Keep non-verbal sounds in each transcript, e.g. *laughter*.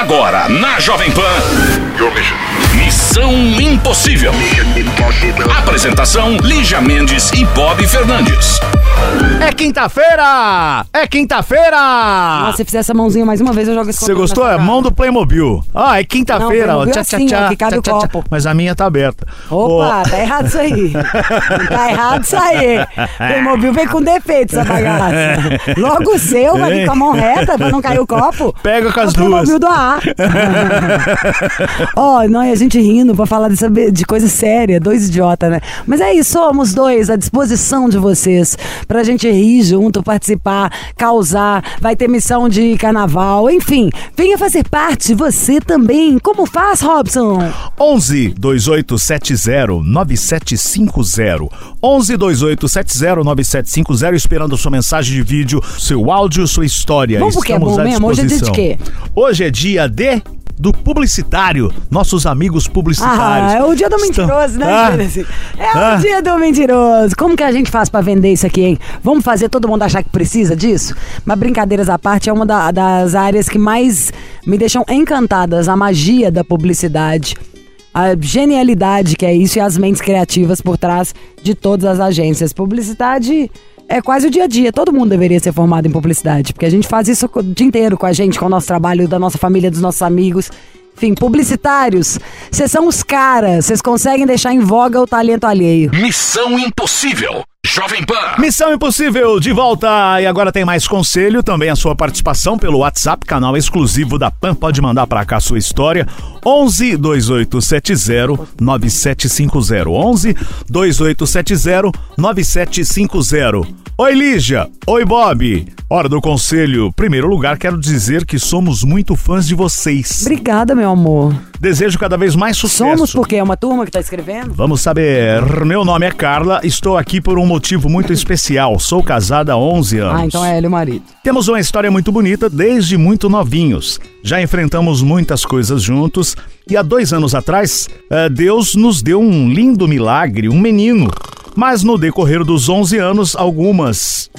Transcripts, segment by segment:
Agora, na Jovem Pan. Missão Impossível. Apresentação: Lígia Mendes e Bob Fernandes. É quinta-feira! É quinta-feira! Nossa, se fizer essa mãozinha mais uma vez, eu jogo esse Você gostou? É mão do Playmobil. Ah, é quinta-feira. Não, ó. Playmobil Tchá, é tchá, assim, ó, tchá, que cabe tchá, o copo. Mas a minha tá aberta. Opa, Ô, tá errado isso aí. tá errado isso aí. *laughs* Playmobil vem com defeito essa bagaça. Logo o seu vai vir com a mão reta pra não cair o copo. Pega com as o Playmobil duas. do ar. *laughs* Ó, *laughs* não, e a gente rindo pra falar dessa, de coisa séria, dois idiotas, né? Mas é isso, somos dois à disposição de vocês pra gente rir junto, participar, causar, vai ter missão de carnaval, enfim, venha fazer parte, você também. Como faz, Robson? 11 2870 9750. 11 2870 9750. Esperando sua mensagem de vídeo, seu áudio, sua história. Vamos pro que é Estamos bom à mesmo? Hoje é dia de quê? Hoje é dia de. Do publicitário, nossos amigos publicitários. Ah, é o dia do Estão- mentiroso, né, Ah? É Ah. o dia do mentiroso. Como que a gente faz pra vender isso aqui, hein? Vamos fazer todo mundo achar que precisa disso? Mas brincadeiras à parte, é uma da- das áreas que mais me deixam encantadas, a magia da publicidade. A genialidade que é isso e as mentes criativas por trás de todas as agências. Publicidade é quase o dia a dia. Todo mundo deveria ser formado em publicidade, porque a gente faz isso o dia inteiro com a gente, com o nosso trabalho, da nossa família, dos nossos amigos. Enfim, publicitários, vocês são os caras, vocês conseguem deixar em voga o talento alheio. Missão Impossível. Jovem Pan. Missão Impossível de volta e agora tem mais conselho, também a sua participação pelo WhatsApp, canal exclusivo da PAN. Pode mandar pra cá a sua história. 11 2870 9750. 11 2870 9750. Oi Lígia, oi Bob. Hora do conselho. Primeiro lugar, quero dizer que somos muito fãs de vocês. Obrigada, meu amor. Desejo cada vez mais sucesso. Somos porque é uma turma que tá escrevendo? Vamos saber. Meu nome é Carla, estou aqui por um motivo muito especial. Sou casada há 11 anos. Ah, então é ele o marido. Temos uma história muito bonita desde muito novinhos. Já enfrentamos muitas coisas juntos e há dois anos atrás, eh, Deus nos deu um lindo milagre, um menino. Mas no decorrer dos 11 anos, algumas,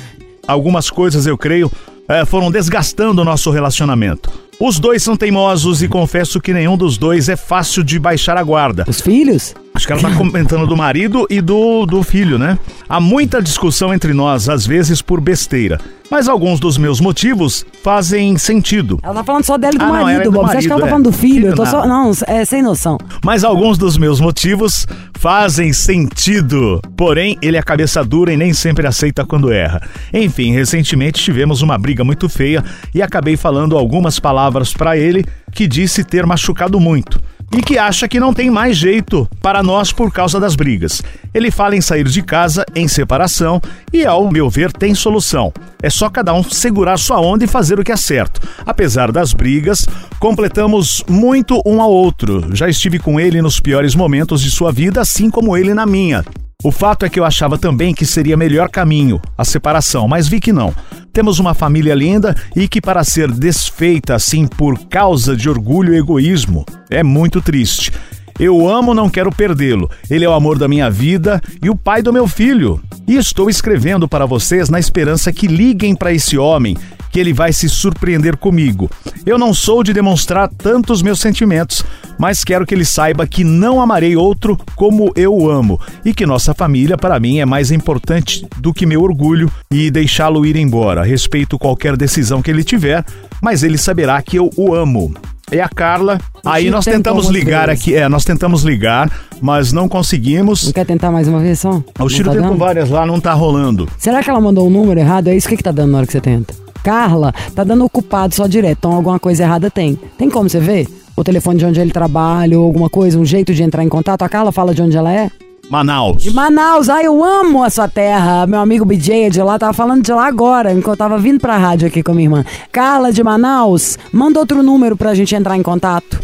algumas coisas, eu creio, eh, foram desgastando o nosso relacionamento. Os dois são teimosos e confesso que nenhum dos dois é fácil de baixar a guarda. Os filhos? Acho que ela tá comentando do marido e do, do filho, né? Há muita discussão entre nós, às vezes por besteira. Mas alguns dos meus motivos fazem sentido. Ela tá falando só dela e do Ah, não, ela é marido, do Bob. Você acha que ela tá marido, falando do é. filho? Eu tô Filho só. Não, é sem noção. Mas alguns dos meus motivos fazem sentido. Porém, ele é cabeça dura e nem sempre aceita quando erra. Enfim, recentemente tivemos uma briga muito feia e acabei falando algumas palavras pra ele que disse ter machucado muito. E que acha que não tem mais jeito para nós por causa das brigas. Ele fala em sair de casa, em separação, e ao meu ver tem solução. É só cada um segurar sua onda e fazer o que é certo. Apesar das brigas, completamos muito um ao outro. Já estive com ele nos piores momentos de sua vida, assim como ele na minha. O fato é que eu achava também que seria melhor caminho, a separação, mas vi que não. Temos uma família linda e que, para ser desfeita assim por causa de orgulho e egoísmo, é muito triste. Eu amo, não quero perdê-lo. Ele é o amor da minha vida e o pai do meu filho. E estou escrevendo para vocês na esperança que liguem para esse homem, que ele vai se surpreender comigo. Eu não sou de demonstrar tantos meus sentimentos, mas quero que ele saiba que não amarei outro como eu o amo e que nossa família para mim é mais importante do que meu orgulho e deixá-lo ir embora. Respeito qualquer decisão que ele tiver, mas ele saberá que eu o amo. É a Carla. Aí nós tentamos ligar vezes. aqui, é, nós tentamos ligar, mas não conseguimos. Não quer tentar mais uma vez só? O Chiro tá tentou várias lá, não tá rolando. Será que ela mandou um número errado? É isso que, que tá dando na hora que você tenta? Carla, tá dando ocupado só direto, então alguma coisa errada tem. Tem como você ver? O telefone de onde ele trabalha ou alguma coisa, um jeito de entrar em contato? A Carla fala de onde ela é? Manaus. De Manaus, ai, eu amo a sua terra. Meu amigo BJ é de lá, tava falando de lá agora, enquanto eu tava vindo pra rádio aqui com a minha irmã. Carla de Manaus, manda outro número pra gente entrar em contato.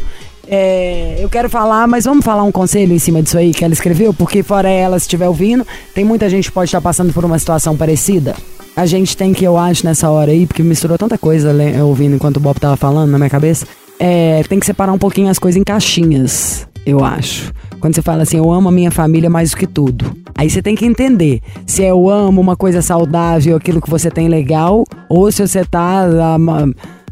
É, eu quero falar, mas vamos falar um conselho em cima disso aí que ela escreveu, porque fora ela, se estiver ouvindo, tem muita gente que pode estar passando por uma situação parecida. A gente tem que, eu acho, nessa hora aí, porque misturou tanta coisa ouvindo enquanto o Bob tava falando na minha cabeça, é, tem que separar um pouquinho as coisas em caixinhas, eu acho. Quando você fala assim, eu amo a minha família mais do que tudo. Aí você tem que entender se é eu amo uma coisa saudável, aquilo que você tem legal, ou se você tá. ah,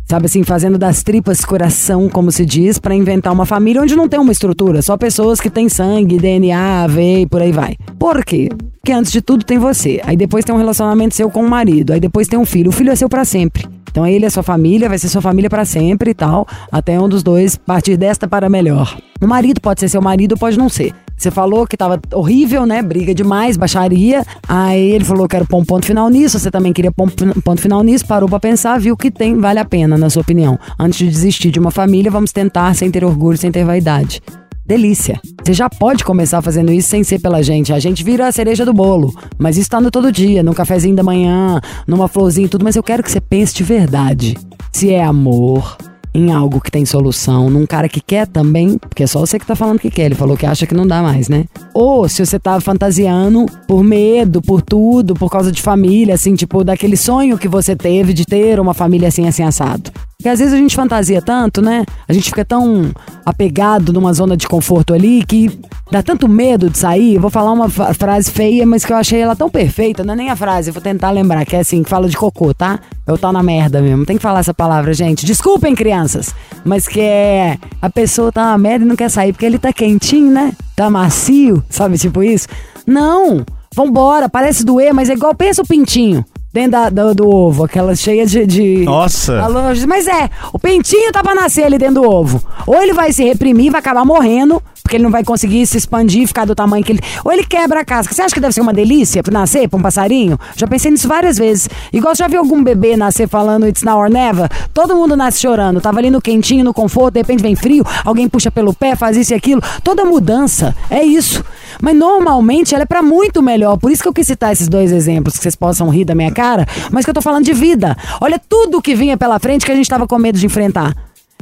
sabe assim, fazendo das tripas coração, como se diz, pra inventar uma família onde não tem uma estrutura, só pessoas que têm sangue, DNA, veia e por aí vai. Por quê? Porque antes de tudo tem você, aí depois tem um relacionamento seu com o marido, aí depois tem um filho. O filho é seu pra sempre. Então ele é sua família, vai ser sua família pra sempre e tal, até um dos dois partir desta para melhor. O marido pode ser seu marido, pode não ser. Você falou que tava horrível, né? Briga demais, baixaria. Aí ele falou que era pôr um ponto final nisso. Você também queria pôr um ponto final nisso. Parou pra pensar, viu que tem, vale a pena, na sua opinião. Antes de desistir de uma família, vamos tentar sem ter orgulho, sem ter vaidade. Delícia. Você já pode começar fazendo isso sem ser pela gente. A gente vira a cereja do bolo. Mas isso tá no todo dia, num cafezinho da manhã, numa florzinha e tudo. Mas eu quero que você pense de verdade. Se é amor, em algo que tem solução, num cara que quer também, porque é só você que tá falando que quer, ele falou que acha que não dá mais, né? Ou se você tá fantasiando por medo, por tudo, por causa de família, assim, tipo, daquele sonho que você teve de ter uma família assim, assim, assado. Porque às vezes a gente fantasia tanto, né? A gente fica tão apegado numa zona de conforto ali que dá tanto medo de sair. Vou falar uma frase feia, mas que eu achei ela tão perfeita. Não é nem a frase, vou tentar lembrar, que é assim, que fala de cocô, tá? Eu tô na merda mesmo. Tem que falar essa palavra, gente. Desculpem, crianças. Mas que é. A pessoa tá na merda e não quer sair porque ele tá quentinho, né? Tá macio, sabe? Tipo isso. Não! Vambora, parece doer, mas é igual, pensa o pintinho dentro da, do, do, ovo, aquela cheia de. de Nossa! Mas é, o pintinho tá pra nascer ali dentro do ovo. Ou ele vai se reprimir, vai acabar morrendo, porque ele não vai conseguir se expandir ficar do tamanho que ele. Ou ele quebra a casca. Você acha que deve ser uma delícia nascer, pra um passarinho? Já pensei nisso várias vezes. Igual já viu algum bebê nascer falando It's now or never? Todo mundo nasce chorando. Tava ali no quentinho, no conforto, de repente vem frio, alguém puxa pelo pé, faz isso e aquilo. Toda mudança é isso. Mas normalmente ela é para muito melhor. Por isso que eu quis citar esses dois exemplos, que vocês possam rir da minha cara, mas que eu tô falando de vida. Olha tudo que vinha pela frente que a gente tava com medo de enfrentar.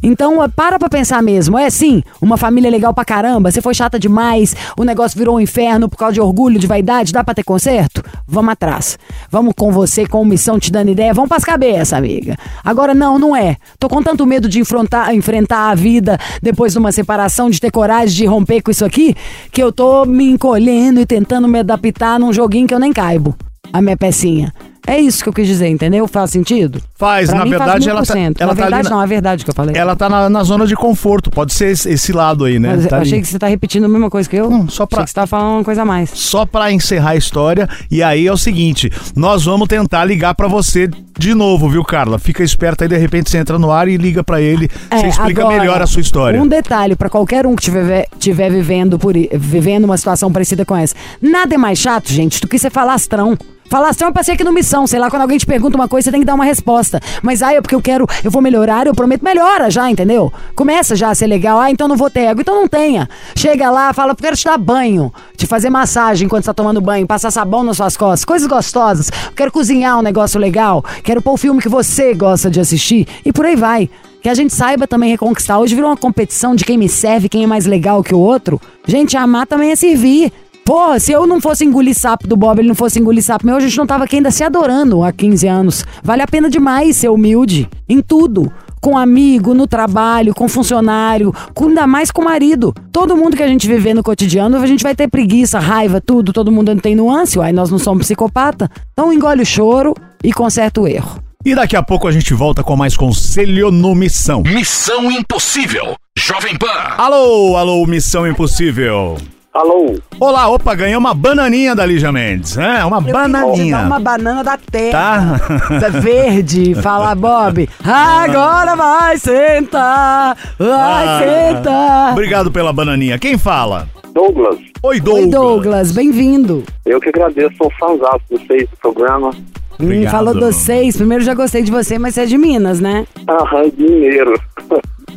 Então, para pra pensar mesmo. É sim, uma família legal pra caramba. Você foi chata demais, o negócio virou um inferno por causa de orgulho, de vaidade. Dá pra ter conserto? Vamos atrás. Vamos com você, com missão, te dando ideia. Vamos pras cabeças, amiga. Agora, não, não é. Tô com tanto medo de enfrentar, enfrentar a vida depois de uma separação, de ter coragem de romper com isso aqui, que eu tô me encolhendo e tentando me adaptar num joguinho que eu nem caibo. A minha pecinha. É isso que eu quis dizer, entendeu? Faz sentido? Faz, pra na verdade faz ela tá, ela na tá verdade, na, não, é verdade que eu falei. Ela tá na, na, zona de conforto, pode ser esse, esse lado aí, né? Mas tá eu achei ali. que você tá repetindo a mesma coisa que eu. Não, só pra- Achei que você tá falando uma coisa a mais. Só pra encerrar a história, e aí é o seguinte, nós vamos tentar ligar pra você de novo, viu, Carla? Fica esperta aí, de repente você entra no ar e liga pra ele, você explica É, agora, melhor a sua história. Um detalhe pra qualquer um que tiver, tiver vivendo, por, vivendo uma situação parecida com essa. Nada é mais chato, gente, do que você falastrão. Falastrão é pra ser aqui no missão, sei lá, quando alguém te pergunta uma coisa, você tem que dar uma resposta. Mas, ah, é porque eu quero, eu vou melhorar, eu prometo, melhora já, entendeu? Começa já a ser legal, ah, então não vou ter ego, então não tenha. Chega lá, fala, eu quero te dar banho, te fazer massagem enquanto você tá tomando banho, passar sabão nas suas costas, coisas gostosas. Eu quero cozinhar um negócio legal, quero pôr o filme que você gosta de assistir, e por aí vai. Que a gente saiba também reconquistar. Hoje virou uma competição de quem me serve, quem é mais legal que o outro. Gente, amar também é servir. Porra, se eu não fosse engolir sapo do Bob, ele não fosse engolir sapo meu, a gente não tava aqui ainda se adorando há 15 anos. Vale a pena demais ser humilde em tudo. Com amigo, no trabalho, com funcionário, com, ainda mais com marido. Todo mundo que a gente viver no cotidiano, a gente vai ter preguiça, raiva, tudo. Todo mundo tem nuance, uai, nós não somos psicopata. Então engole o choro e conserta o erro. E daqui a pouco a gente volta com mais Conselho no Missão. Missão Impossível. Jovem Pan. Alô, alô, Missão Impossível. Alô? Olá, opa, ganhei uma bananinha da Lígia Mendes. É, uma bananinha. Uma banana da terra. Tá? Da verde, *laughs* fala Bob. Agora vai sentar, vai Ah, sentar. Obrigado pela bananinha. Quem fala? Douglas, Oi, Douglas. Oi, Douglas, bem-vindo. eu que agradeço, sou fãzão de vocês do programa. Hum, falou dos seis. Primeiro já gostei de você, mas você é de Minas, né? Aham, mineiro.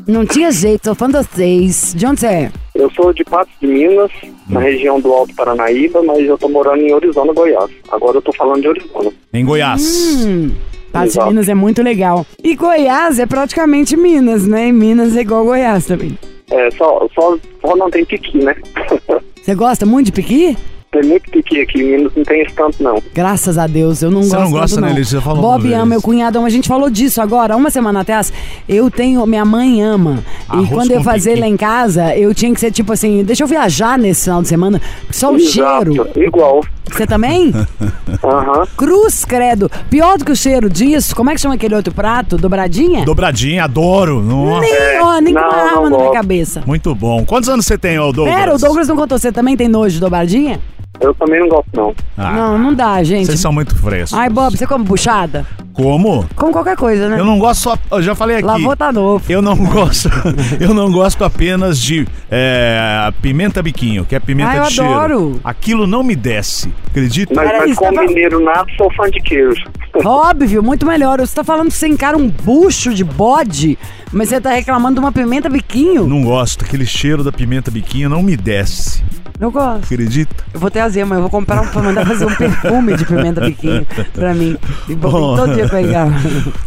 Não tinha jeito, sou fã dos seis. De onde você é? Eu sou de Patos de Minas, na região do Alto Paranaíba, mas eu tô morando em Orizona, Goiás. Agora eu tô falando de Orizona. Em Goiás. Hum, Patos de. Minas é muito legal. E Goiás é praticamente Minas, né? E Minas é igual Goiás também. É, só, só, só não tem piqui, né? *laughs* Você gosta muito de piqui? Tem muito piqui aqui, em Minas não tem esse tanto, não. Graças a Deus, eu não Você gosto não gosta, tanto, né? Você falou Bob ama, vez. meu cunhado ama. A gente falou disso agora, uma semana atrás. Eu tenho, minha mãe ama. E Arroz quando eu fazer piqui. lá em casa, eu tinha que ser tipo assim, deixa eu viajar nesse final de semana, só o Exato, cheiro. Igual. Você também? *laughs* Aham. Cruz, credo. Pior do que o cheiro disso, como é que chama aquele outro prato? Dobradinha? Dobradinha, adoro. Nossa. Nem, É, ó, nem com não, uma não arma na minha cabeça. Muito bom. Quantos anos você tem, ô Douglas? Pera, o Douglas não contou, você também tem nojo de dobradinha? Eu também não gosto, não. Ah, Não, não dá, gente. Vocês são muito frescos. Ai, Bob, você come buchada? Como? Como qualquer coisa, né? Eu não gosto só. Eu já falei aqui. Lavou tá novo. Eu não gosto. *laughs* eu não gosto apenas de é, pimenta biquinho, que é pimenta Ah, eu de cheiro. adoro. Aquilo não me desce. Acredita? Mas, Peraí, mas você tá como mineiro nato, sou fã de queijo. *laughs* Óbvio, muito melhor. Você tá falando que você encara um bucho de bode, mas você tá reclamando de uma pimenta biquinho? Não gosto. Aquele cheiro da pimenta biquinho não me desce. Eu gosto. Acredita? Eu vou ter mas eu vou comprar um pra mandar fazer um perfume de pimenta biquinho pra mim. E vou vir todo dia pegar.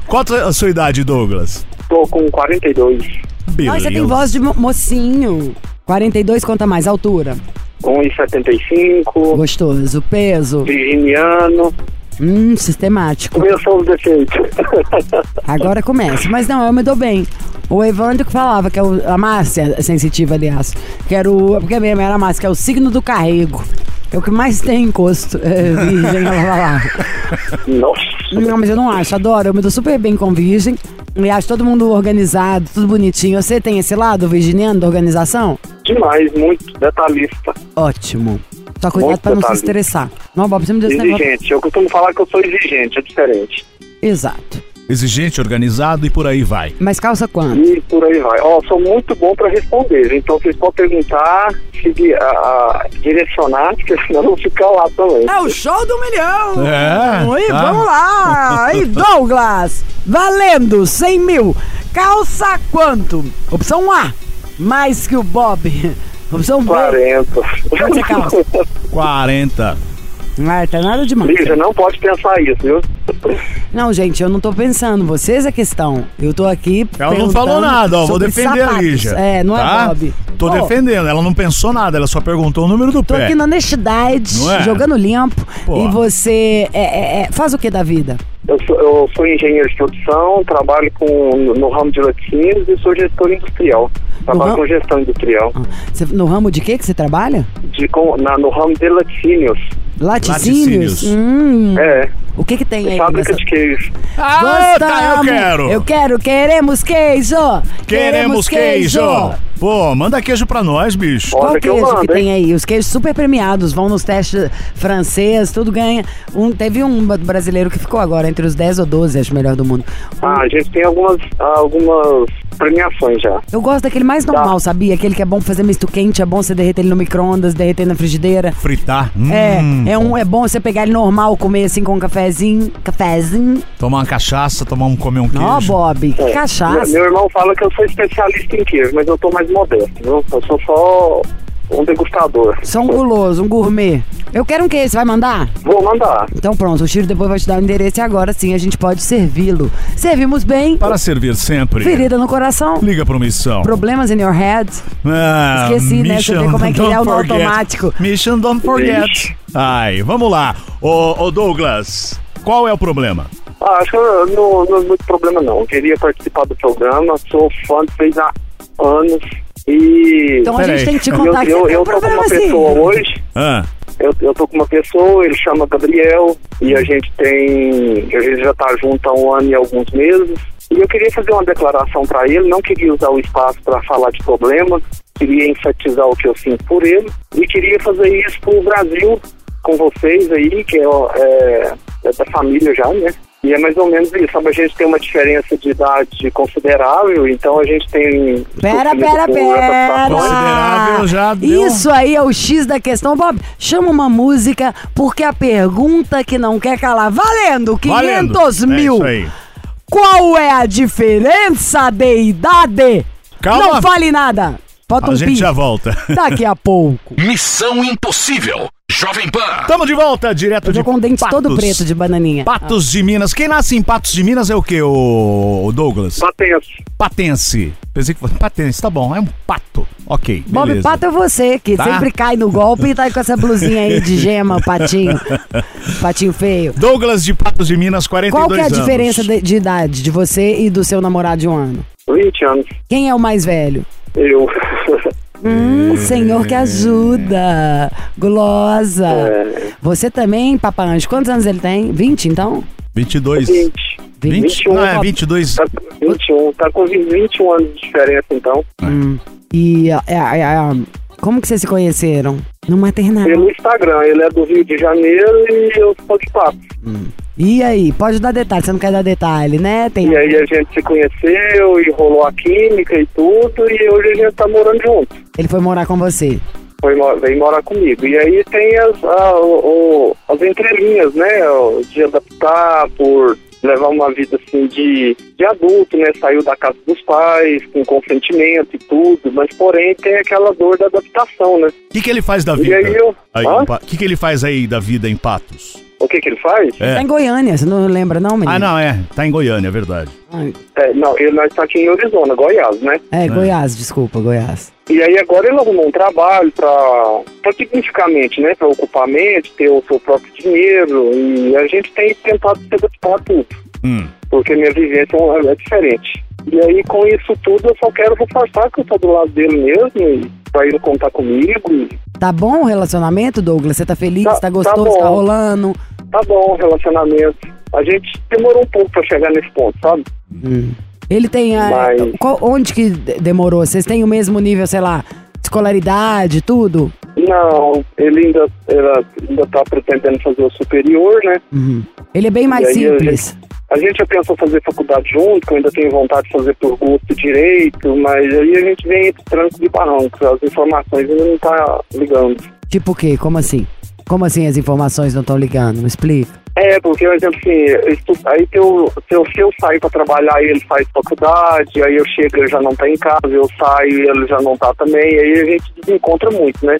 Qual a sua idade, Douglas? Tô com 42, Beleza. Nossa, você tem voz de mo- mocinho. 42 conta mais, altura. 1,75, Gostoso. Peso. virginiano. Hum, sistemático. Começou os defeitos. *laughs* Agora começa. Mas não, eu me dou bem. O Evandro que falava, que é o, a Márcia sensitiva, aliás, que era o. Porque mesmo era a Márcia, que é o signo do carrego. É o que mais tem encosto. É, virgem, ela falava. Nossa. Não, mas eu não acho, adoro. Eu me dou super bem com virgem. E acho todo mundo organizado, tudo bonitinho. Você tem esse lado virginiano da organização? Demais, muito detalhista. Ótimo. Só cuidado Muito pra não se estressar. Não, Bob, você me deu esse negócio. Exigente. Eu costumo falar que eu sou exigente, é diferente. Exato. Exigente, organizado e por aí vai. Mas calça quanto? E por aí vai. Ó, sou muito bom pra responder. Então vocês podem perguntar, seguir, a, a- direcionar, porque senão eu vou ficar lá também. É o show do milhão! É, Oi, tá. vamos lá! E *laughs* Douglas, valendo 100 mil. Calça quanto? Opção A, mais que o Bob. *laughs* Opção B, 40. Quanto você calça? 40. Ah, tá nada demais. Lígia, não pode pensar isso, viu? Não, gente, eu não tô pensando. Vocês é questão. Eu tô aqui. Ela não falou nada, ó. Vou defender a sapatos. Lígia. É, não tá? é Bob. Tô Pô, defendendo. Ela não pensou nada, ela só perguntou o número do Tô pé. aqui na honestidade, é? jogando limpo. Pô. E você é, é, é, faz o que da vida? Eu sou, eu sou engenheiro de produção, trabalho com, no, no ramo de laticínios e sou gestor industrial. Trabalho ramo- com gestão industrial. Ah, você- no ramo de quê que você trabalha? De, com, na, no ramo de laticínios. Laticínios? Laticínios. Hum, É, o que que tem aí? fábrica nessa- de queijo. Ah, tá, eu Gostamos. quero. Eu quero, queremos queijo. Queremos queijo. Pô, manda queijo pra nós, bicho. Qual Olha que queijo que mando, tem aí? Os queijos super premiados, vão nos testes francês, tudo ganha. Um, teve um brasileiro que ficou agora entre os 10 ou 12, acho melhor do mundo. Um- Ah, a gente tem algumas, algumas premiações já. Eu gosto daquele mais normal, sabia? Aquele que é bom fazer misto quente, é bom você derreter ele no micro-ondas, derreter na frigideira. Fritar. Hum, É, é, um, é bom você pegar ele normal, comer assim com um cafezinho. Cafezinho. Tomar uma cachaça, tomar um, comer um queijo. Ó, Bob, que É, cachaça. Meu, meu irmão fala que eu sou especialista em queijo, mas eu tô mais modesto, viu? Eu sou só um degustador. Só um guloso, um gourmet. Eu quero um queijo, você vai mandar? Vou mandar. Então pronto, o Chiro depois vai te dar o endereço e agora sim a gente pode servi-lo. Servimos bem, Para servir sempre. ferida no coração. Liga pro Missão. Problemas in your head. Ah, Esqueci, né? Você vê como é que ele é forget. automático. Mission don't forget. Ixi. Ai, vamos lá. Ô, ô, Douglas, qual é o problema? Ah, acho que não, não é muito problema não. Eu queria participar do programa, sou fã de vocês há anos. E Então a gente tem que te eu, contar que eu, você tem eu um tô com problema uma assim. pessoa hoje. Ah, Eu, eu tô com uma pessoa, ele chama Gabriel, e a gente tem. A gente já tá junto há um ano e alguns meses. E eu queria fazer uma declaração para ele, não queria usar o espaço para falar de problemas, queria enfatizar o que eu sinto por ele, e queria fazer isso pro Brasil, com vocês aí, que é, é, é da família já, né? E é mais ou menos isso, sabe? A gente tem uma diferença de idade considerável, então a gente tem. Pera, pera, pera. Considerável já deu. Isso aí é o X da questão. Bob, chama uma música, porque a pergunta que não quer calar. Valendo! 500 valendo. mil! É isso aí. Qual é a diferença de idade? Calma. Não fale nada. Bota A um gente pi. já volta. Daqui a pouco. Missão Impossível. Jovem Pan. Tamo de volta, direto Eu de tô com o dente Patos. todo preto de bananinha. Patos de Minas. Quem nasce em Patos de Minas é o quê, o, Douglas? Batenço. Patense. Pensei que fosse patense, tá bom, é um pato. Ok, Bob beleza. Pato é você, que Tá. sempre cai no golpe e tá aí com essa blusinha aí de gema, *laughs* patinho. patinho feio. Douglas de Patos de Minas, 42 Qual que é a anos. diferença de, de idade de você e do seu namorado de um ano? 20 anos. Quem é o mais velho? Eu. Hum, senhor que ajuda. Gulosa. É. Você também, Papanjo, quantos anos ele tem? 20, então? 22. 20. 20? 21. Não, é 22. Tá, 21. Tá com 21 anos de diferença, então. Hum. E é, é, é, como que vocês se conheceram? No maternal. Pelo Instagram. Ele é do Rio de Janeiro e eu sou de Pato. E aí, pode dar detalhe, você não quer dar detalhe, né? Tem... E aí a gente se conheceu e rolou a química e tudo. E hoje a gente tá morando junto. Ele foi morar com você. Foi, veio morar comigo. E aí tem as, a- o- as entrelinhas, né? De adaptar por levar uma vida assim de, de adulto, né? Saiu da casa dos pais, com consentimento e tudo, mas porém tem aquela dor da adaptação, né? O que, que ele faz da E vida? aí eu. Aí, Pa- O que, que ele faz aí da vida em Patos? O que que ele faz? É. Tá em Goiânia, você não lembra não, menino? Ah, não, é. Tá em Goiânia, é verdade. Ai, É, não, ele nós tá aqui em Arizona, Goiás, né? É, Goiás, desculpa, Goiás. E aí agora ele arrumou um trabalho para pra significativamente, né? Para ocupar a mente, ter o seu próprio dinheiro. E a gente tem tentado se adaptar a tudo. Hum. porque minha vivência é diferente. E aí, com isso tudo, eu só quero reforçar que eu tô do lado dele mesmo, e pra ele contar comigo. e Tá bom o relacionamento, Douglas? Você tá feliz? Tá- Tá, tá gostoso? bom. Tá, rolando? Tá bom, relacionamento. A gente demorou um pouco pra chegar nesse ponto, sabe? Hum. Ele tem. a- Mas- qual- onde que de- demorou? Vocês têm o mesmo nível, sei lá, de escolaridade, tudo? Não, ele ainda, era, ainda tá pretendendo fazer o superior, né? Uhum. Ele é bem mais a simples. A gente já pensou fazer faculdade junto, que eu ainda tenho vontade de fazer por gosto direito, mas aí a gente vem entre trancos e barrancos, as informações ainda não tá ligando. Tipo o quê? Como assim? Como assim as informações não estão ligando? Me explica. É, porque, por exemplo, assim, eu aí se eu, se, eu, se eu sair pra trabalhar e ele faz faculdade, aí eu chego e ele já não tá em casa, eu saio e ele já não tá também, aí a gente desencontra muito, né?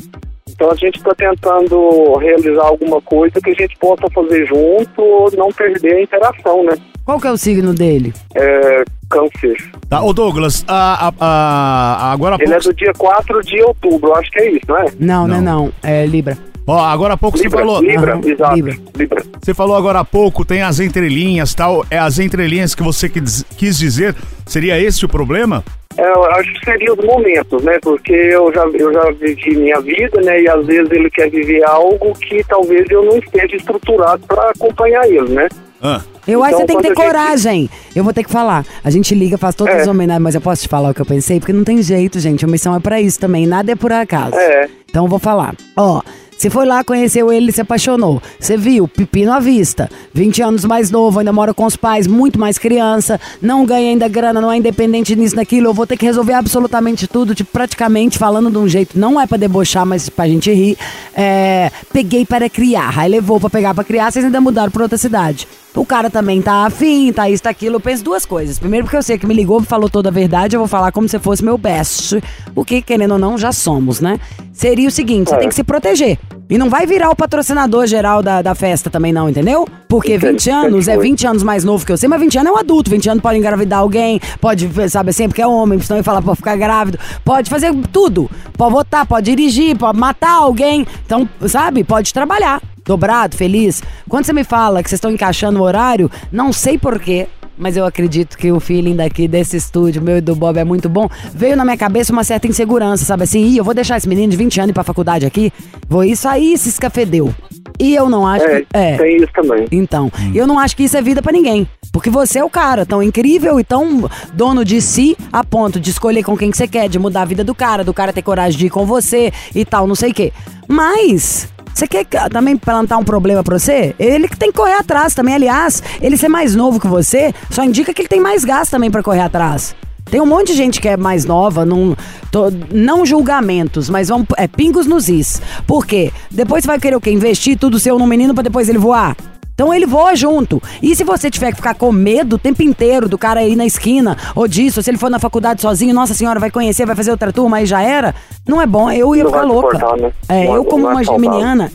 Então a gente tá tentando realizar alguma coisa que a gente possa fazer junto ou não perder a interação, né? Qual que é o signo dele? É, câncer. Tá, ô Douglas, a, a- a- agora Ele pouco. é do dia 4 de outubro, acho que é isso, não é? Não, não, é Não. não. É Libra. Ó, agora há pouco você Libra, falou. Libra, Aham, *laughs* exato. Libra. Libra. Você falou agora há pouco, tem as entrelinhas tal. É as entrelinhas que você quis, dizer. Seria esse o problema? É, eu acho que seriam os momentos, né? Porque eu já, eu já vivi minha vida, né? E às vezes ele quer viver algo que talvez eu não esteja estruturado para acompanhar ele, né? Ah, Eu acho que você Então, tem que ter a gente- coragem. Eu vou ter que falar. A gente liga, faz todas É. as homenagens, mas eu posso te falar o que eu pensei? Porque não tem jeito, gente. A missão é pra isso também. Nada é por acaso. É. Então eu vou falar. Ó, você foi lá, conheceu ele, se apaixonou. Você viu, pepino à vista. 20 anos mais novo, ainda mora com os pais, muito mais criança. Não ganha ainda grana, não é independente nisso, naquilo. Eu vou ter que resolver absolutamente tudo, tipo, praticamente falando de um jeito. Não é pra debochar, mas pra gente rir. É, peguei para criar. Aí levou pra pegar pra criar, vocês ainda mudaram pra outra cidade. O cara também tá afim, tá isso, tá aquilo. Eu penso duas coisas. Primeiro, porque eu sei que me ligou, falou toda a verdade, eu vou falar como se fosse meu best. O que, querendo ou não, já somos, né? Seria o seguinte: você É. tem que se proteger. E não vai virar o patrocinador geral da, da festa também, não, entendeu? Porque Entendi, 20 anos é entendi. 20 anos mais novo que eu sei, mas 20 anos é um adulto. 20 anos pode engravidar alguém, pode, sabe assim, porque é homem, senão ele fala pra ficar grávido. Pode fazer tudo. Pode votar, pode dirigir, pode matar alguém. Então, sabe? Pode trabalhar. Dobrado, feliz. Quando você me fala que vocês estão encaixando o horário, não sei porquê. Mas eu acredito que o feeling daqui desse estúdio, meu e do Bob, é muito bom. Veio na minha cabeça uma certa insegurança, sabe assim? Ih, eu vou deixar esse menino de 20 anos ir pra faculdade aqui? Vou isso aí, se escafedeu. E eu não acho É, que. É. tem isso também. Então, eu não acho que isso é vida pra ninguém. Porque você é o cara tão incrível e tão dono de si a ponto de escolher com quem que você quer, de mudar a vida do cara, do cara ter coragem de ir com você e tal, não sei o quê. Mas. Você quer que- também plantar um problema pra você? Ele que tem que correr atrás também. Aliás, ele ser mais novo que você só indica que ele tem mais gás também pra correr atrás. Tem um monte de gente que é mais nova, não, tô- não julgamentos, mas vão, é pingos nos is. Por quê? Depois você vai querer o quê? Investir tudo seu no menino pra depois ele voar? Então ele voa junto. E se você tiver que ficar com medo o tempo inteiro do cara aí na esquina, ou disso, ou se ele for na faculdade sozinho, nossa senhora, vai conhecer, vai fazer outra turma, aí já era, não é bom. Eu ia Não ficar louca. né? É, Não é- eu como é uma saudável. segura,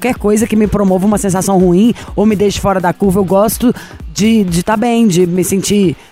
que a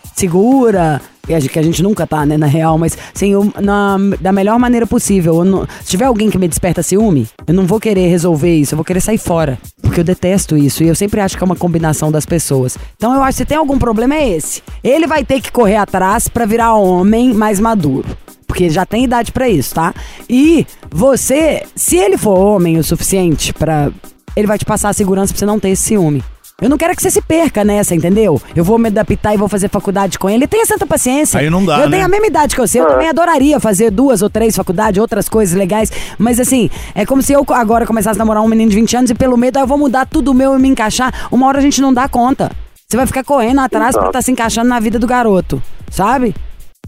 gente- que a gente nunca tá, né, na real, mas assim, eu- na, da melhor maneira possível. Não- se tiver alguém que me desperta ciúme, eu não vou querer resolver isso, eu vou querer sair fora. Porque eu detesto isso e eu sempre acho que é uma combinação das pessoas. Então eu acho que se tem algum problema é esse. Ele vai ter que correr atrás pra virar homem mais maduro. Porque já tem idade pra isso, tá? E você, se ele for homem o suficiente pra. Ele vai te passar a segurança pra você não ter esse ciúme. Eu não quero que você se perca nessa, entendeu? Eu vou me adaptar e vou fazer faculdade com ele. Tenha santa paciência. Aí não dá, Eu né? tenho a mesma idade que você. Eu também adoraria fazer duas ou três faculdades, outras coisas legais. Mas assim, é como se eu agora começasse a namorar um menino de 20 anos e pelo medo, aí eu vou mudar tudo meu e me encaixar. Uma hora a gente não dá conta. Você vai ficar correndo atrás pra estar se encaixando na vida do garoto, sabe?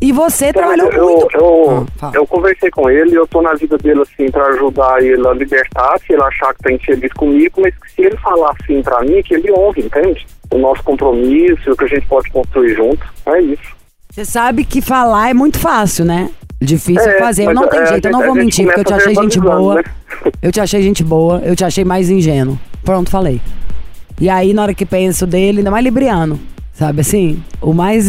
E você trabalhou eu, muito. eu, Ah, eu conversei com ele, eu tô na vida dele assim pra ajudar ele a libertar, se ele achar que tá infeliz comigo, mas se ele falar assim pra mim, que ele honre, entende? O nosso compromisso, o que a gente pode construir junto. É isso. Você sabe que falar é muito fácil, né? Difícil É, fazer. Eu não tenho é, jeito, eu não vou mentir, porque eu te achei gente boa. né? Eu te achei gente boa, eu te achei mais ingênuo. Pronto, falei. E aí, na hora que penso dele, ainda mais libriano. Sabe assim? O mais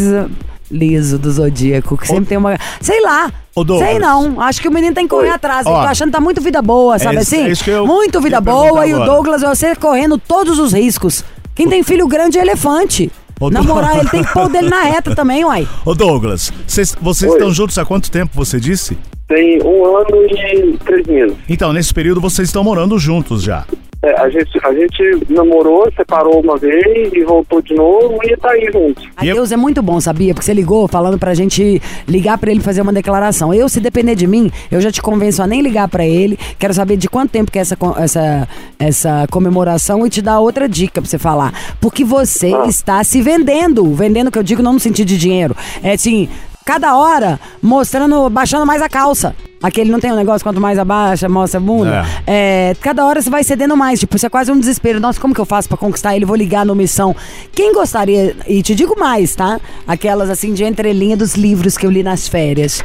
liso do zodíaco, que sempre tem uma. Sei lá. Ô, Douglas. Sei não. Acho que o menino tem que correr atrás. Eu Ó, tô achando que tá muito vida boa, sabe isso- assim? é isso que eu muito vida ia boa e o agora. Douglas, você correndo todos os riscos. Quem tem filho grande é elefante. Ô, Na Douglas. moral, ele tem que pôr o dele na reta também, uai. Ô Douglas, vocês, vocês Oi. estão juntos há quanto tempo, você disse? Tem um ano e três meses. Então, nesse período vocês estão morando juntos já. É, a, gente, a gente namorou, separou uma vez e voltou de novo e tá aí junto. A eu- Deus é muito bom, sabia? Porque você ligou falando pra gente ligar pra ele fazer uma declaração. Eu, se depender de mim, eu já te convenço a nem ligar pra ele. Quero saber de quanto tempo que é essa, essa, essa comemoração e te dar outra dica pra você falar. Porque você Ah. está se vendendo. Vendendo, que eu digo não no sentido de dinheiro. É assim, cada hora mostrando, baixando mais a calça. Aquele não tem um negócio, quanto mais abaixa, mostra a bunda. É, cada hora você vai cedendo mais. Tipo, isso é quase um desespero. Nossa, como que eu faço pra conquistar ele? Vou ligar no Missão. Quem gostaria, e te digo mais, tá? Aquelas assim de entrelinha dos livros que eu li nas férias.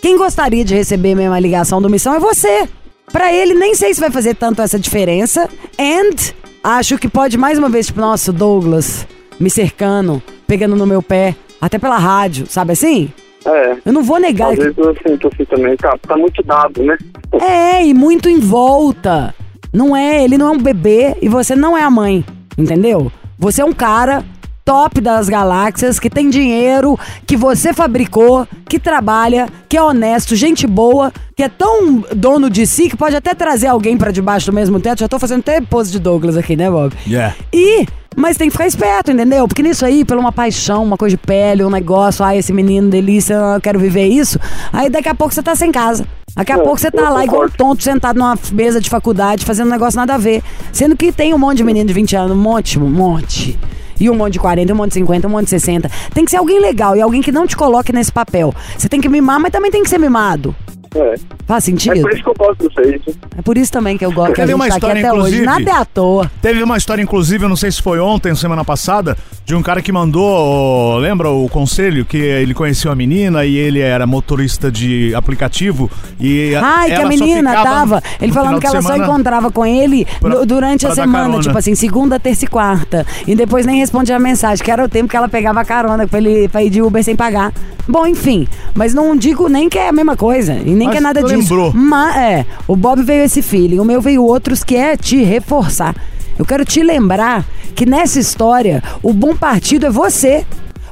Quem gostaria de receber mesmo a ligação do Missão é você. Pra ele, nem sei se vai fazer tanto essa diferença. And acho que pode mais uma vez, tipo, nossa, o Douglas me cercando, pegando no meu pé, até pela rádio, sabe assim? É. Eu não vou negar Às que vezes eu sinto assim também, tá, tá muito dado, né? É, e muito em volta. Não é, ele não é um bebê e você não é a mãe, entendeu? Você é um cara top das galáxias, que tem dinheiro, que você fabricou, que trabalha, que é honesto, gente boa, que é tão dono de si que pode até trazer alguém pra debaixo do mesmo teto. Já tô fazendo até pose de Douglas aqui, né, Bob? Yeah. E, mas tem que ficar esperto, entendeu? Porque nisso aí, por uma paixão, uma coisa de pele, um negócio, ai, esse menino delícia, eu quero viver isso. Aí daqui a pouco você tá sem casa. Daqui a É, pouco você tá lá igual um tonto, sentado numa mesa de faculdade, fazendo um negócio nada a ver. Sendo que tem um monte de menino de 20 anos, um monte, um monte. E um monte de 40, um monte de 50, um monte de 60. Tem que ser alguém legal e alguém que não te coloque nesse papel. Você tem que mimar, mas também tem que ser mimado. É. Faz É sentido? por isso que eu gosto de vocês. É por isso também que eu gosto. A Teve uma tá aqui história, até hoje. inclusive- Nada é à toa. Teve uma história, inclusive, eu não sei se foi ontem, semana passada, de um cara que mandou, lembra o conselho, que ele conhecia uma menina e ele era motorista de aplicativo e Ai, que a menina tava. Ele falando que ela só encontrava com ele pra- durante a pra dar semana, carona. tipo assim, segunda, terça e quarta. E depois nem respondia a mensagem, que era o tempo que ela pegava a carona pra ele pra ir de Uber sem pagar. Bom, enfim. Mas não digo nem que é a mesma coisa. E nem Mas que é nada lembrou. disso. Mas é, o Bob veio esse feeling, o meu veio outros que é te reforçar. Eu quero te lembrar que nessa história, o bom partido é você.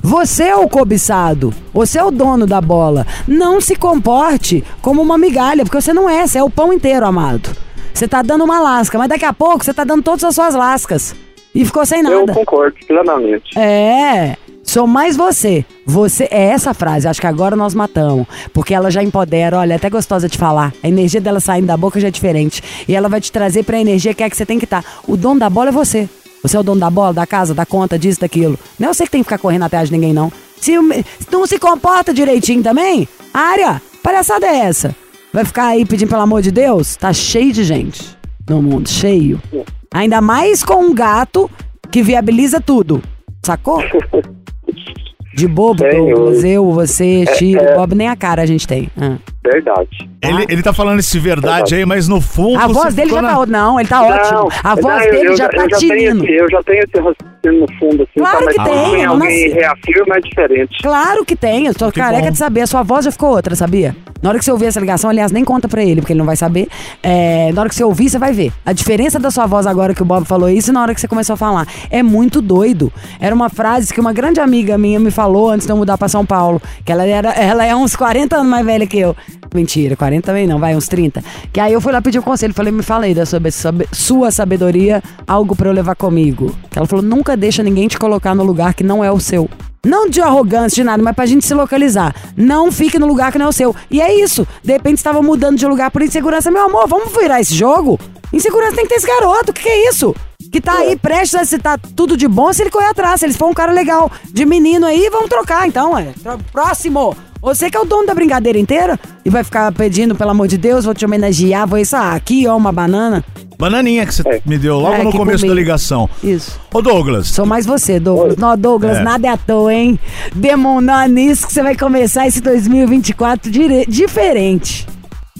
Você é o cobiçado. Você é o dono da bola. Não se comporte como uma migalha, porque você não é. Você é o pão inteiro, amado. Você tá dando uma lasca, mas daqui a pouco você tá dando todas as suas lascas. E ficou sem Eu nada. concordo plenamente. É. Sou mais você. Você é essa frase. Acho que agora nós matamos. Porque ela já empodera. Olha, é até gostosa de falar. A energia dela saindo da boca já é diferente. E ela vai te trazer pra energia que é que você tem que estar. O dono da bola é você. Você é o dono da bola, da casa, da conta, disso, daquilo. Não é você que tem que ficar correndo atrás de ninguém, não. Se não se comporta direitinho também, área, palhaçada é essa? Vai ficar aí pedindo pelo amor de Deus? Tá cheio de gente no mundo, cheio. Ainda mais com um gato que viabiliza tudo. Sacou? *laughs* De bobo. Douglas. Eu, você, Chiro, Bob, nem a cara a gente tem. Ah. Verdade. Tá? Ele, ele tá falando esse verdade aí, mas no fundo. A voz dele já tá. na- ó- Não, ele tá ótimo. A não, voz eu- dele eu já tá eu já tenho tinindo. esse- Eu já tenho esse raciocínio no fundo, assim, Claro tá, que tem, alguém nasci- reafirma é diferente. Claro que tem, eu tô Que careca bom. de saber. A sua voz já ficou outra, sabia? Na hora que você ouvir essa ligação, aliás, nem conta pra ele, porque ele não vai saber. É, na hora que você ouvir, você vai ver. A diferença da sua voz agora que o Bob falou isso e na hora que você começou a falar. É muito doido. Era uma frase que uma grande amiga minha me falou antes de eu mudar pra São Paulo. Que ela, era, ela é uns 40 anos mais velha que eu. Mentira, 40 também não, vai, uns 30. Que aí eu fui lá pedir um conselho. Falei, me falei da sua, sua sabedoria, algo pra eu levar comigo. Ela falou, nunca deixa ninguém te colocar no lugar que não é o seu. Não de arrogância, de nada, mas pra gente se localizar. Não fique no lugar que não é o seu. E é isso. De repente você tava mudando de lugar por insegurança. Meu amor, vamos virar esse jogo? Insegurança tem que ter esse garoto. O que, que é isso? Que tá aí prestes a citar tudo de bom se ele correr atrás. Se ele for um cara legal de menino aí, vamos trocar então, é. Próximo. Você que é o dono da brincadeira inteira e vai ficar pedindo, pelo amor de Deus, vou te homenagear, vou isso ah, aqui, ó, uma banana. Bananinha que você É. me deu logo É, no começo comi. da ligação. Isso. Ô, Douglas. Sou mais você, Douglas. Não, Douglas, É. nada é à toa, hein? Demonar nisso que você vai começar esse 2024 dire- diferente.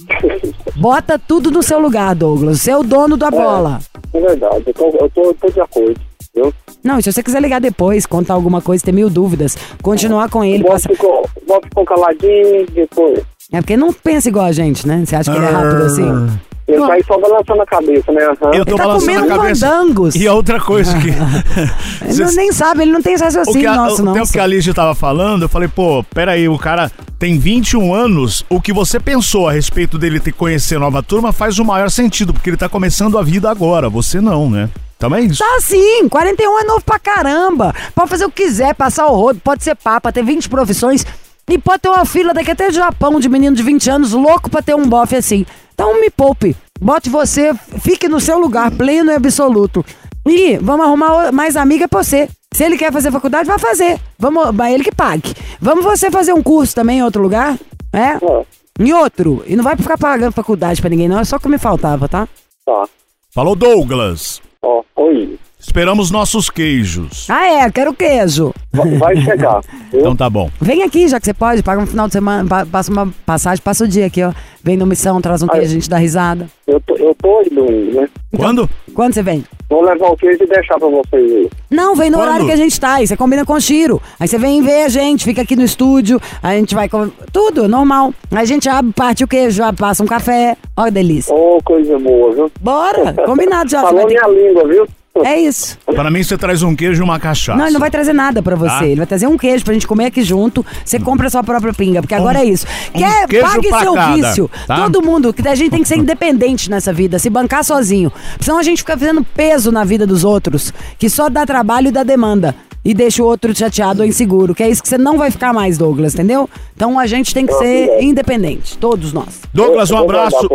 *laughs* Bota tudo no seu lugar, Douglas. Você é o dono da bola. É verdade, eu tô, eu tô, eu tô de acordo, viu? Não, e se você quiser ligar depois, contar alguma coisa, ter mil dúvidas, continuar com ele. Bob Passa... ficou, Bob ficou caladinho, depois. É porque não pensa igual a gente, né? Você acha que ele é rápido assim? Ele tá aí só balançando a cabeça, né? Aham. Eu tô Ele tá balançando comendo a cabeça. fandangos. E a outra coisa que. *laughs* Ele *laughs* não- nem sabe, ele não tem O, que raciocínio a, nosso, o não. tempo que a Lígia tava falando, eu falei, pô, peraí, o cara tem 21 anos, o que você pensou a respeito dele ter conhecer a nova turma faz o maior sentido, porque ele tá começando a vida agora, você não, né? Também é isso. Tá sim, 41 é novo pra caramba. Pode fazer o que quiser, passar o rodo, pode ser papa, ter 20 profissões. E pode ter uma fila daqui até Japão de menino de 20 anos louco pra ter um bofe assim. Então me poupe. Bote você, fique no seu lugar, pleno e absoluto. E vamos arrumar mais amiga pra você. Se ele quer fazer faculdade, vai fazer. Vamos, vai ele que pague. Vamos você fazer um curso também em outro lugar? É? Ó, Em outro. E não vai ficar pagando faculdade pra ninguém, não. É só o que me faltava, tá? tá. Falou Douglas. Ó, oi. Esperamos nossos queijos. Ah, é, quero queijo. Vai, vai chegar, *laughs* viu? Então tá bom. Vem aqui, já que você pode, paga um final de semana, pa- passa uma passagem, passa o dia aqui, ó. Vem no missão, traz um queijo, a gente dá risada. Eu tô, eu tô domingo, né? Quando? Quando você vem? Vou levar o queijo e deixar pra vocês aí. Não, vem no Quando? horário que a gente tá, aí você combina com o Chiro. Aí você vem ver a gente, fica aqui no estúdio, a gente vai com... Tudo, normal. Aí a gente abre, parte o queijo, abre, passa um café. Ó, que delícia. Ô, coisa boa, viu? Bora, combinado já. Falou minha língua, viu? É isso. Para mim, você traz um queijo e uma cachaça. Não, ele não vai trazer nada pra você. Tá. Ele vai trazer um queijo pra gente comer aqui junto. Você compra a sua própria pinga, porque agora é isso. um Quer, pague seu cada, vício. tá? Todo mundo, que a gente tem que ser *laughs* independente nessa vida, se bancar sozinho. Senão a gente fica fazendo peso na vida dos outros, que só dá trabalho e dá demanda. E deixa o outro chateado ou inseguro, que é isso que você não vai ficar mais, Douglas, entendeu? Então a gente tem que ser independente, todos nós. Douglas, um Eu abraço.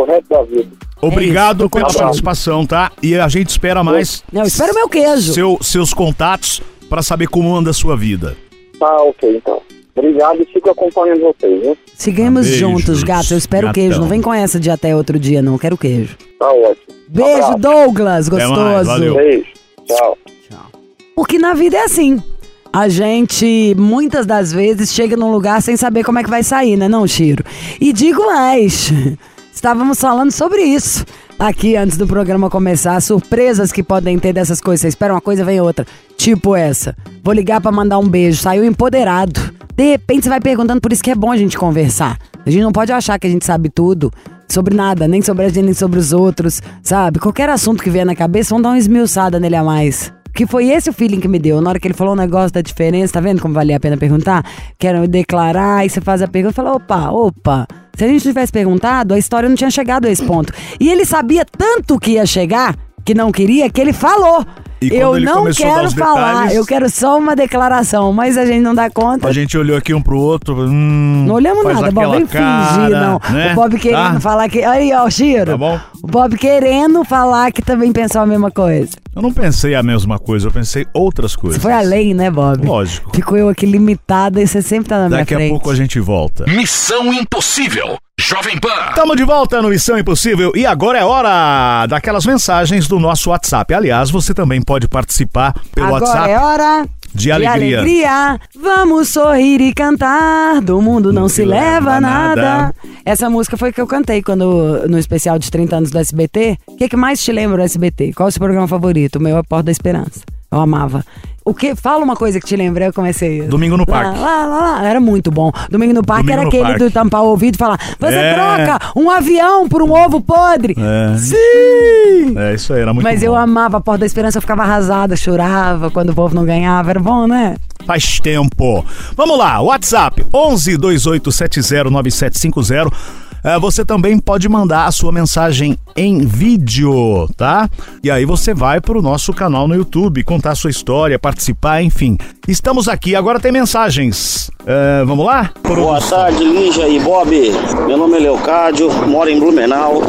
Obrigado É pela participação, tá? E a gente espera mais Não, espera o meu queijo. seu- seus contatos para saber como anda a sua vida. Tá, ok, então. Obrigado e fico acompanhando vocês, viu? Seguimos Beijos, juntos, gato. Eu espero o gatão. queijo. Não vem com essa de até outro dia, não. Quero queijo. Tá ótimo. Beijo. Douglas. Até mais, Gostoso. valeu. Beijo. Tchau. Porque na vida é assim. A gente, muitas das vezes, chega num lugar sem saber como é que vai sair, né, não, Chiro? E digo mais, *laughs* estávamos falando sobre isso aqui antes do programa começar, surpresas que podem ter dessas coisas. Você espera uma coisa, vem outra. Tipo essa. Vou ligar pra mandar um beijo, saiu empoderado. De repente você vai perguntando, por isso que é bom a gente conversar. A gente não pode achar que a gente sabe tudo sobre nada, nem sobre a gente, nem sobre os outros, sabe? Qualquer assunto que vier na cabeça, vamos dar uma esmiuçada nele a mais. Que foi esse o feeling que me deu. Na hora que ele falou o negócio da diferença, tá vendo como valia a pena perguntar? Quero declarar, aí você faz a pergunta e fala: opa, opa. Se a gente tivesse perguntado, a história não tinha chegado a esse ponto. E ele sabia tanto que ia chegar, que não queria, que ele falou. E eu ele não quero falar, detalhes- eu quero só uma declaração, mas a gente não dá conta. A gente olhou aqui um pro outro. Hum, Não olhamos nada, Bob. Vem fingir, não. né? O Bob querendo Tá? falar que. Aí, ó, o Chiro. Tá bom? O Bob querendo falar que também pensou a mesma coisa. Eu não pensei a mesma coisa, eu pensei outras coisas. Você foi além, né, Bob? Lógico. Ficou eu aqui limitada e você sempre tá na minha Daqui a frente. pouco a gente volta. Missão Impossível. Jovem Pan. Estamos de volta no Missão Impossível e agora é hora daquelas mensagens do nosso WhatsApp. Aliás, você também pode participar pelo Agora WhatsApp. é hora. De alegria. alegria. Vamos sorrir e cantar. Do mundo não, se leva nada. Essa música foi que eu cantei quando no especial de 30 anos do SBT. O que, que mais te lembra do SBT? Qual é o seu programa favorito? O meu é Porta da Esperança. Eu amava. O que? Fala uma coisa que te lembra, eu comecei. Domingo no Parque. Lá, lá, lá, era muito bom. Domingo no Parque Domingo era no aquele Parque. do tampar o ouvido e falar: Você É. troca um avião por um ovo podre. É. Sim! É, isso aí era muito Mas bom. eu amava a Porta da Esperança, eu ficava arrasada, chorava quando o povo não ganhava. Era bom, né? Faz tempo. Vamos lá, WhatsApp 11 2870 9750. É, você também pode mandar a sua mensagem em vídeo, tá? E aí você vai pro nosso canal no YouTube, contar a sua história, participar, enfim. Estamos aqui, agora tem mensagens. É, vamos lá? Boa tarde, Lígia e Bob. Meu nome é Leocádio, moro em Blumenau.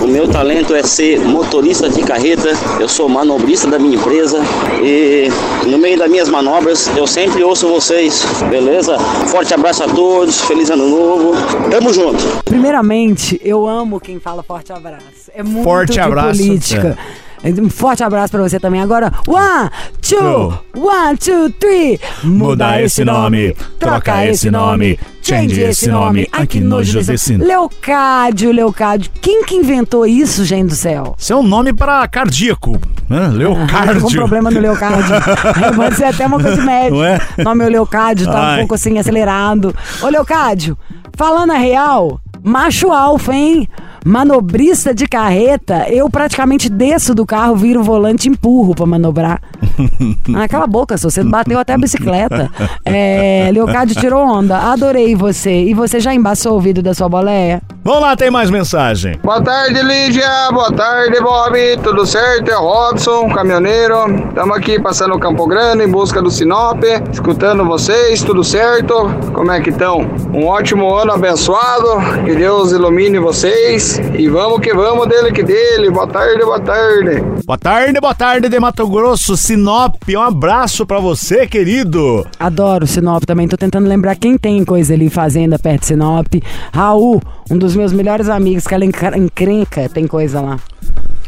O meu talento é ser motorista de carreta. Eu sou manobrista da minha empresa e no meio das minhas manobras eu sempre ouço vocês, beleza? Forte abraço a todos, feliz ano novo. Tamo junto. Primeiramente, eu amo quem fala forte abraço. É muito Forte de abraço, política. Um forte abraço pra você também. Agora, one, two, one, two, three. Muda esse nome, troca esse nome, change esse nome. Ai, que nojo desse- Leocádio, Leocádio. Quem que inventou isso, gente do céu? Isso é um nome para cardíaco, né? Tô com Leocárdio. problema no Leocádio. *laughs* Pode ser até uma coisa médica. Não é? Nome é o Leocádio, tá Ai. um pouco assim acelerado. Ô, Leocádio, falando a real, macho alfa, hein? Manobrista de carreta, eu praticamente desço do carro, viro o volante e empurro pra manobrar. *laughs* ah, cala a boca, só você bateu até a bicicleta. *laughs* É, Leocádio tirou onda, adorei você. E você já embaçou o ouvido da sua boleia? Vamos lá, tem mais mensagem. Boa tarde, Lígia. Boa tarde, Bob. Tudo certo? É o Robson, caminhoneiro. Estamos aqui passando o Campo Grande em busca do Sinop, escutando vocês. Tudo certo? Como é que estão? Um ótimo ano abençoado. Que Deus ilumine vocês. E vamos que vamos dele que dele. Boa tarde, boa tarde. Boa tarde, boa tarde de Mato Grosso, Sinop. Um abraço pra você, querido. Adoro Sinop também. Tô tentando lembrar quem tem coisa ali, fazenda perto de Sinop. Raul, um dos meus melhores amigos, que ela enca- encrenca, tem coisa lá.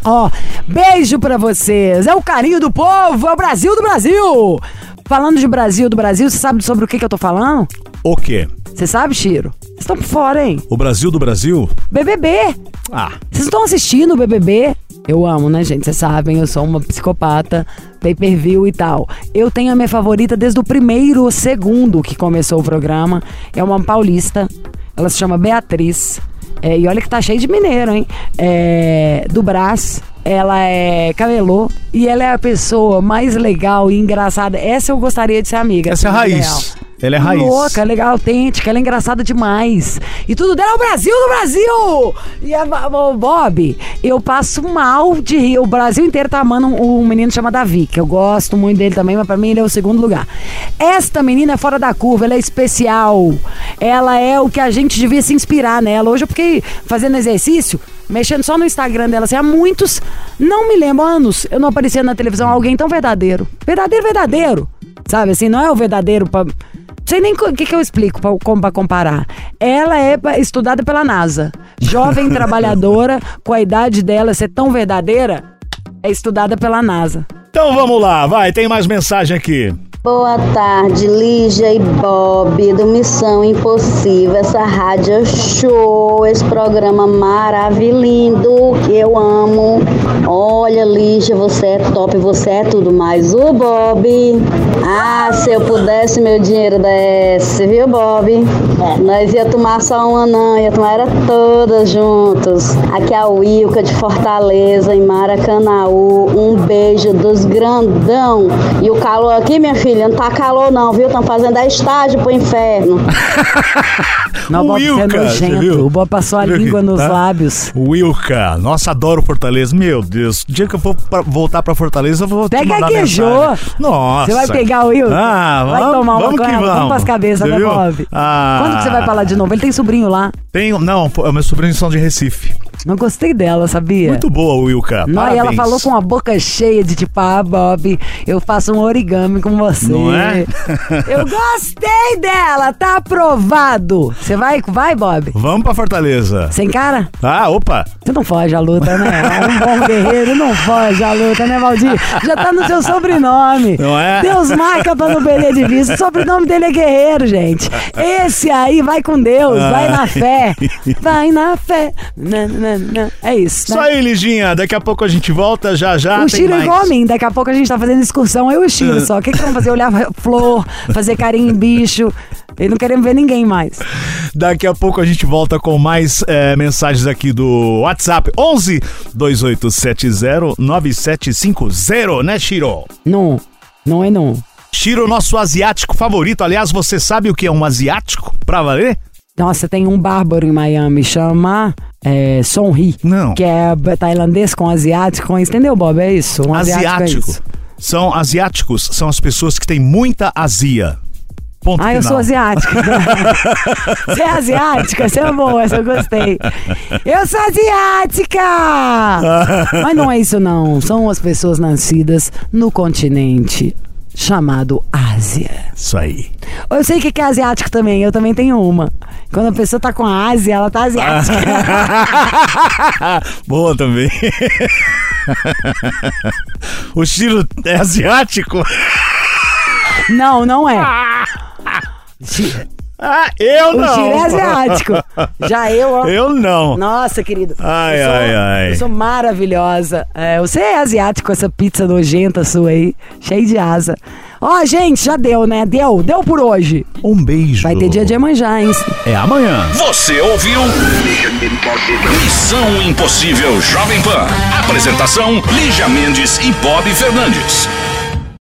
Ó, beijo pra vocês. É o carinho do povo, é o Brasil do Brasil. Falando de Brasil do Brasil, você sabe sobre o que, que eu tô falando? O quê? Você sabe, Chiro? Vocês estão por fora, hein? O Brasil do Brasil? BBB. Ah, Vocês estão assistindo o BBB? Eu amo, né, gente? Vocês sabem, eu sou uma psicopata, pay per view e tal. Eu tenho a minha favorita desde o primeiro ou segundo que começou o programa. É uma paulista. Ela se chama Beatriz. É, e olha que tá cheio de mineiro, hein? É, do Brás. Ela é camelô e ela é a pessoa mais legal e engraçada. Essa eu gostaria de ser amiga. essa é a assim, raiz. Ela é raiz. Louca, legal, autêntica, ela é engraçada demais. E tudo dela é o Brasil do Brasil! E a, Bob, eu passo mal de rir. O Brasil inteiro tá amando um, um menino chamado Davi, que eu gosto muito dele também, mas pra mim ele é o segundo lugar. Esta menina é fora da curva, ela é especial. Ela é o que a gente devia se inspirar nela. Hoje eu fiquei fazendo exercício, mexendo só no Instagram dela. Assim, há muitos, não me lembro, anos, eu não aparecia na televisão alguém tão verdadeiro. Verdadeiro, verdadeiro. Sabe assim, não é o verdadeiro pra. Sei nem o que, que eu explico pra comparar. Ela é estudada pela NASA. Jovem *laughs* trabalhadora, com a idade dela ser tão verdadeira, é estudada pela NASA. Então vamos lá, vai, tem mais mensagem aqui. Boa tarde, Lígia e Bob do Missão Impossível. Essa rádio é show, esse programa maravilhoso que eu amo. Olha, Lígia, você é top, você é tudo mais. O Bob, ah, se eu pudesse, meu dinheiro desse, viu, Bob? Nós ia tomar só uma, não, ia tomar era todas juntos. Aqui é a Wilca de Fortaleza, em Maracanaú. Um beijo dos grandão. E o calor aqui, minha filha, não tá calor não, viu? Estão fazendo a estágio pro inferno. *laughs* Não, O Bob, você é Wilca, você viu? nojento. O Bob passou a língua nos tá? lábios. Wilca, nossa, adoro Fortaleza. Meu Deus, o dia que eu for pra- voltar pra Fortaleza, eu vou te Pega mandar queijô. mensagem. Nossa. Você vai pegar o Wilca? Ah, vai vamos, tomar uma vamos com que ela? vamos. Vamos pras cabeças, né? Bob? Ah, Quando que você vai pra lá de novo? Ele tem sobrinho lá. Tem, não, meus sobrinhos são de Recife. Não gostei dela, sabia? Muito boa, Wilka. Não, e ela falou com a boca cheia de tipo, ah, Bob, eu faço um origami com você. Não é? eu *laughs* gostei dela, tá aprovado. Você vai, vai, Bob? Vamos pra Fortaleza. Sem cara? Ah, opa. Você não foge à luta, né? É um bom guerreiro não foge à luta, né, Valdir? Já tá no seu sobrenome. Não é? Deus marca pra não perder de vista. O sobrenome dele é guerreiro, gente. Esse aí vai com Deus, vai na fé. Vai na fé. Nã, nã, É isso, Isso né? aí, Liginha. Daqui a pouco a gente volta já já. o Chiro é mais. igual a mim. Daqui a pouco a gente tá fazendo excursão, eu e o Chiro só. O que, que vamos fazer? Olhar flor, fazer carinho em bicho. E não queremos ver ninguém mais. Daqui a pouco a gente volta com mais eh, mensagens aqui do WhatsApp 11 2870 9750, né, Shiro? Não, não é não. Shiro, nosso asiático favorito. Aliás, você sabe o que é um asiático? Pra valer? Nossa, tem um bárbaro em Miami, chama é, Sonri. Não. Que é tailandês com asiático. Entendeu, Bob? É isso. Um asiático. é Asiático. isso. São asiáticos, são as pessoas que têm muita azia. Ponto Ah, eu final. sou asiática. *laughs* Você é asiática? Você é boa, essa eu gostei. Eu sou asiática! *laughs* Mas não é isso, não. São as pessoas nascidas no continente chamado Ásia. Isso aí. Eu sei o que é asiático também, eu também tenho uma. Quando a pessoa tá com a Ásia, ela tá asiática. *laughs* Boa também. *laughs* o Chiro é asiático? Não, não é. *laughs* Ah, eu O não. Chile é asiático. Já eu, ó. Eu não. Nossa, querido. Ai, eu sou, ai, ai. Eu sou maravilhosa. É, você é asiático com essa pizza nojenta sua aí, cheia de asa. Ó, gente, já deu, né? Deu, deu por hoje. Um beijo. Vai ter dia de Iemanjá, hein? É amanhã. Você ouviu? Missão Impossível Jovem Pan. Apresentação: Lígia Mendes e Bob Fernandes.